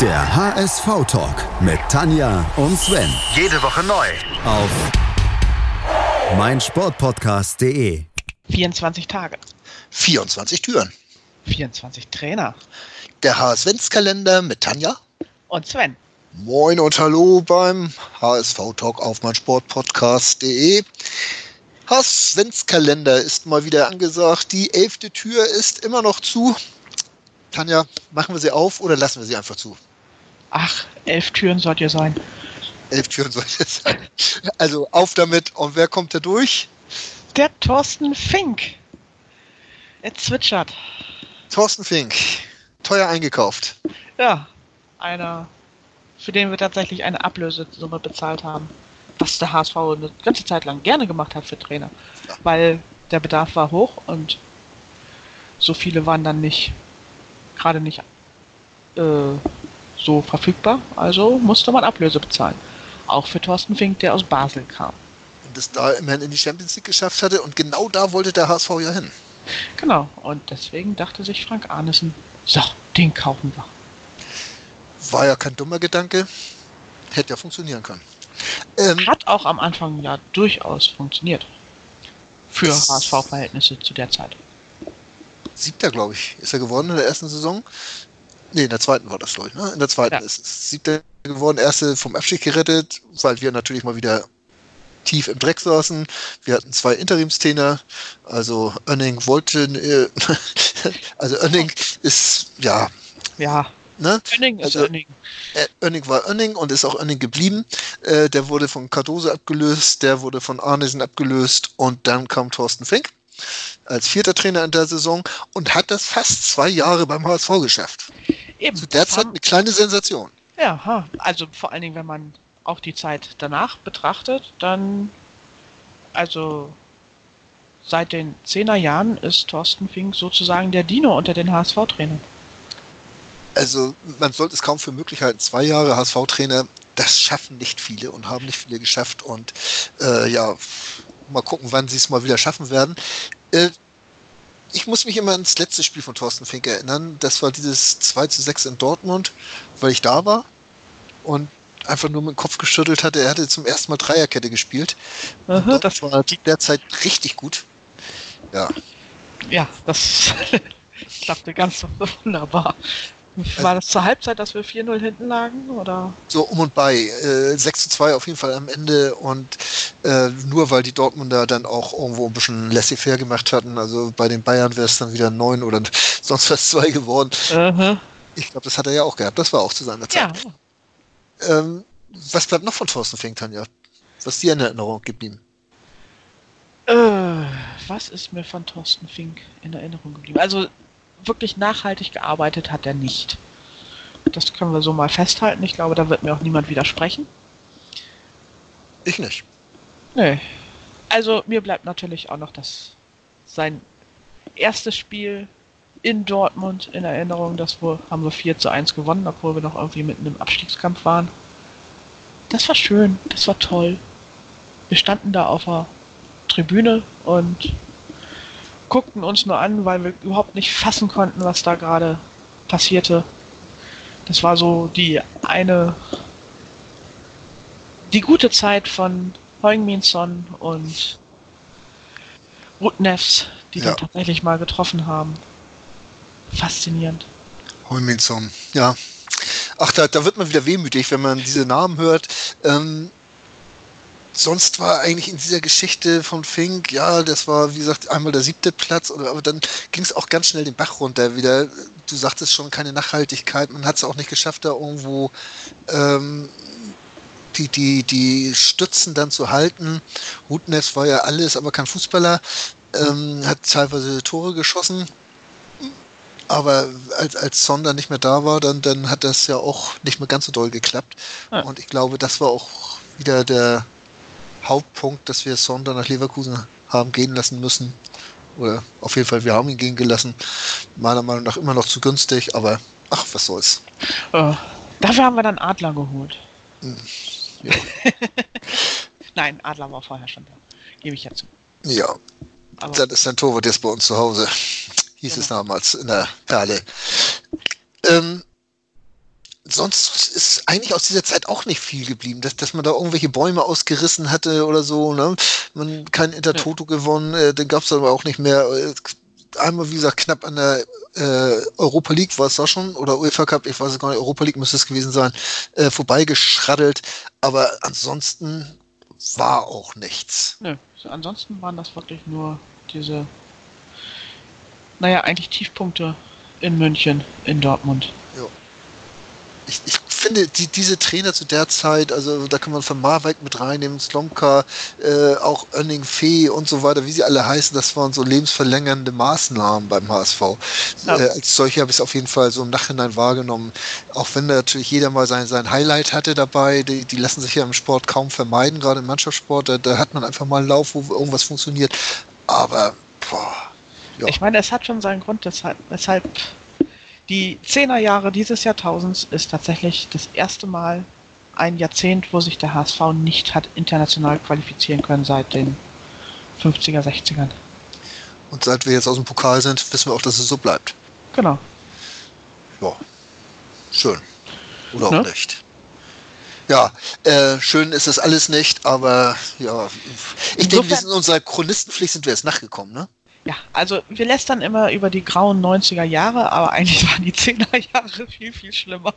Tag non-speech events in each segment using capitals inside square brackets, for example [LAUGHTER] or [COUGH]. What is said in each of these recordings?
Der HSV-Talk mit Tanja und Sven. Jede Woche neu. Auf meinsportpodcast.de. 24 Tage. 24 Türen. 24 Trainer. Der HSV-Kalender mit Tanja. Und Sven. Moin und hallo beim HSV-Talk auf meinsportpodcast.de. HSV-Kalender ist mal wieder angesagt. Die elfte Tür ist immer noch zu. Tanja, machen wir sie auf oder lassen wir sie einfach zu? Ach, elf Türen sollt ihr sein. Elf Türen soll es sein. Also auf damit. Und wer kommt da durch? Der Thorsten Fink. Er zwitschert. Thorsten Fink. Teuer eingekauft. Ja, einer, für den wir tatsächlich eine Ablösesumme bezahlt haben. Was der HSV eine ganze Zeit lang gerne gemacht hat für Trainer. Ja. Weil der Bedarf war hoch und so viele waren dann nicht, gerade nicht äh, so verfügbar. Also musste man Ablöse bezahlen. Auch für Thorsten Fink, der aus Basel kam. Und es da immerhin in die Champions League geschafft hatte. Und genau da wollte der HSV ja hin. Genau, und deswegen dachte sich Frank Arnesen, so, den kaufen wir. War ja kein dummer Gedanke. Hätte ja funktionieren können. Ähm, Hat auch am Anfang ja durchaus funktioniert. Für HSV-Verhältnisse zu der Zeit. Siebter, glaube ich, ist er geworden in der ersten Saison. Nee, in der zweiten war das, glaube ich. Ne? In der zweiten Ja. ist es Siebter geworden, erste vom Abstieg gerettet, weil wir natürlich mal wieder tief im Dreck saßen. Wir hatten zwei Interimstrainer, also Önning wollte, äh, [LAUGHS] also Önning ist, ja, Ja, ne? Önning ist Also- Önning. Äh, Önning war Önning und ist auch Önning geblieben. Äh, der wurde von Cardoso abgelöst, der wurde von Arnesen abgelöst und dann kam Thorsten Fink als vierter Trainer in der Saison und hat das fast zwei Jahre beim HSV geschafft. Eben. Zu der Zeit eine kleine Sensation. Ja, also vor allen Dingen, wenn man auch die Zeit danach betrachtet, dann, also seit den 10er Jahren ist Thorsten Fink sozusagen der Dino unter den HSV-Trainern. Also man sollte es kaum für möglich halten. Zwei Jahre HSV-Trainer, das schaffen nicht viele und haben nicht viele geschafft. Und äh, ja, mal gucken, wann sie es mal wieder schaffen werden. Äh, ich muss mich immer ans letzte Spiel von Thorsten Fink erinnern. Das war dieses 2 zu 6 in Dortmund, weil ich da war und einfach nur mit dem Kopf geschüttelt hatte. Er hatte zum ersten Mal Dreierkette gespielt. Aha, das das, war derzeit richtig gut. Ja, ja, das [LAUGHS] klappte ganz wunderbar. War das zur Halbzeit, dass wir 4-0 hinten lagen? Oder? so um und bei. Äh, 6 zu 2 auf jeden Fall am Ende und äh, nur weil die Dortmunder dann auch irgendwo ein bisschen laissez-faire gemacht hatten. Also bei den Bayern wäre es dann wieder 9 oder [LAUGHS] sonst was 2 geworden. Aha. Ich glaube, das hat er ja auch gehabt. Das war auch zu seiner Ja, Zeit. Ähm, was bleibt noch von Thorsten Fink, Tanja? Was ist dir in Erinnerung geblieben? Äh, was ist mir von Thorsten Fink in Erinnerung geblieben? Also wirklich nachhaltig gearbeitet hat er nicht. Das können wir so mal festhalten. Ich glaube, da wird mir auch niemand widersprechen. Ich nicht. Nee. Also mir bleibt natürlich auch noch das sein erstes Spiel in Dortmund in Erinnerung. Das wo, haben wir 4 zu 1 gewonnen, obwohl wir noch irgendwie mitten im Abstiegskampf waren. Das war schön, das war toll. Wir standen da auf der Tribüne und guckten uns nur an, weil wir überhaupt nicht fassen konnten, was da gerade passierte. Das war so die eine, die gute Zeit von Heung-Min-Son und Rutnefs, die Ja. dann tatsächlich mal getroffen haben. Faszinierend. Holminson, ja. Ach, da, da wird man wieder wehmütig, wenn man diese Namen hört. Ähm, sonst war eigentlich in dieser Geschichte von Fink, ja, das war, wie gesagt, einmal der siebte Platz, aber dann ging es auch ganz schnell den Bach runter wieder. Du sagtest schon, keine Nachhaltigkeit. Man hat es auch nicht geschafft, da irgendwo ähm, die, die, die Stützen dann zu halten. Rutnefs war ja alles, aber kein Fußballer. Ähm, hat teilweise Tore geschossen. Aber als, als Son dann nicht mehr da war, dann, dann hat das ja auch nicht mehr ganz so doll geklappt. Ja. Und ich glaube, das war auch wieder der Hauptpunkt, dass wir Son dann nach Leverkusen haben gehen lassen müssen. Oder auf jeden Fall, wir haben ihn gehen gelassen. Meiner Meinung nach immer noch zu günstig, aber ach, was soll's. Äh, dafür haben wir dann Adler geholt. Ja. [LAUGHS] Nein, Adler war vorher schon da. Gebe ich ja zu. Ja, Aber das ist ein Torwart jetzt bei uns zu Hause. Hieß es Genau. damals in der Perle. Ähm, sonst ist eigentlich aus dieser Zeit auch nicht viel geblieben, dass, dass man da irgendwelche Bäume ausgerissen hatte oder so. Ne? Man kein Intertoto ja. gewonnen, äh, den gab es aber auch nicht mehr. Einmal, wie gesagt, knapp an der äh, Europa League war es da schon, oder UEFA Cup, ich weiß es gar nicht, Europa League müsste es gewesen sein, äh, vorbeigeschraddelt. Aber ansonsten war auch nichts. Nö, ansonsten waren das wirklich nur diese, naja, eigentlich Tiefpunkte in München, in Dortmund. Ja. Ich, ich finde, die, diese Trainer zu der Zeit, also da kann man von Marwijk mit reinnehmen, Slomka, äh, auch Önning Fee und so weiter, wie sie alle heißen, das waren so lebensverlängernde Maßnahmen beim HSV. Ja. Äh, als solche habe ich es auf jeden Fall so im Nachhinein wahrgenommen. Auch wenn natürlich jeder mal sein, sein Highlight hatte dabei, die, die lassen sich ja im Sport kaum vermeiden, gerade im Mannschaftssport, da, da hat man einfach mal einen Lauf, wo irgendwas funktioniert. Aber, boah. Ja. Ich meine, es hat schon seinen Grund, weshalb, weshalb die Zehnerjahre dieses Jahrtausends ist tatsächlich das erste Mal ein Jahrzehnt, wo sich der HSV nicht hat international qualifizieren können seit den 50er, 60ern. Und seit wir jetzt aus dem Pokal sind, wissen wir auch, dass es so bleibt. Genau. Ja, schön. Oder ne? auch nicht. Ja, äh, schön ist das alles nicht, aber ja, ich denke, wir sind in unserer Chronistenpflicht sind wir jetzt nachgekommen, ne? Ja, also wir lästern immer über die grauen 90er Jahre, aber eigentlich waren die 10er Jahre [LAUGHS] viel, viel schlimmer.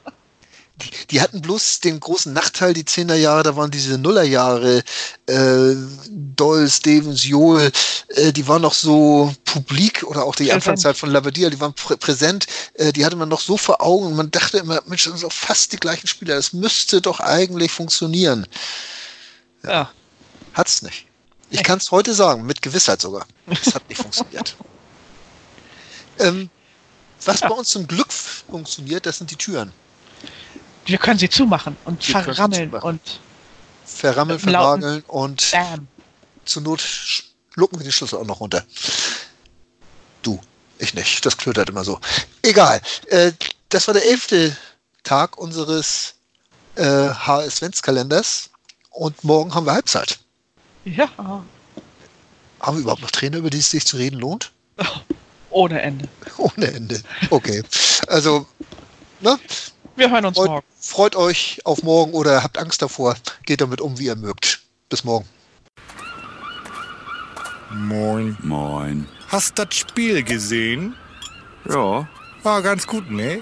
Die, die hatten bloß den großen Nachteil, die 10er Jahre, da waren diese Nullerjahre, äh, Doll, Stevens, Joel, äh, die waren noch so publik oder auch die präsent. Anfangszeit von Labadia, die waren prä präsent, äh, die hatte man noch so vor Augen und man dachte immer, Mensch, das sind doch fast die gleichen Spieler, das müsste doch eigentlich funktionieren. Ja. ja. Hat's nicht. Ich kann es heute sagen, mit Gewissheit sogar. Es hat nicht [LAUGHS] funktioniert. Ähm, was bei uns zum Glück funktioniert, das sind die Türen. Wir können sie zumachen und wir verrammeln zumachen. und verrammeln, vernageln und Bam. zur Not schlucken wir den Schlüssel auch noch runter. Du, ich nicht. Das klötert immer so. Egal. Äh, das war der elfte Tag unseres äh, HS-Kalenders und morgen haben wir Halbzeit. Ja. Haben wir überhaupt noch Trainer, über die es sich zu reden lohnt? Ohne Ende. Ohne Ende. Okay. Also, ne? Wir hören uns freut, morgen. Freut euch auf morgen oder habt Angst davor. Geht damit um, wie ihr mögt. Bis morgen. Moin. Moin. Hast das Spiel gesehen? Ja. War ganz gut, ne?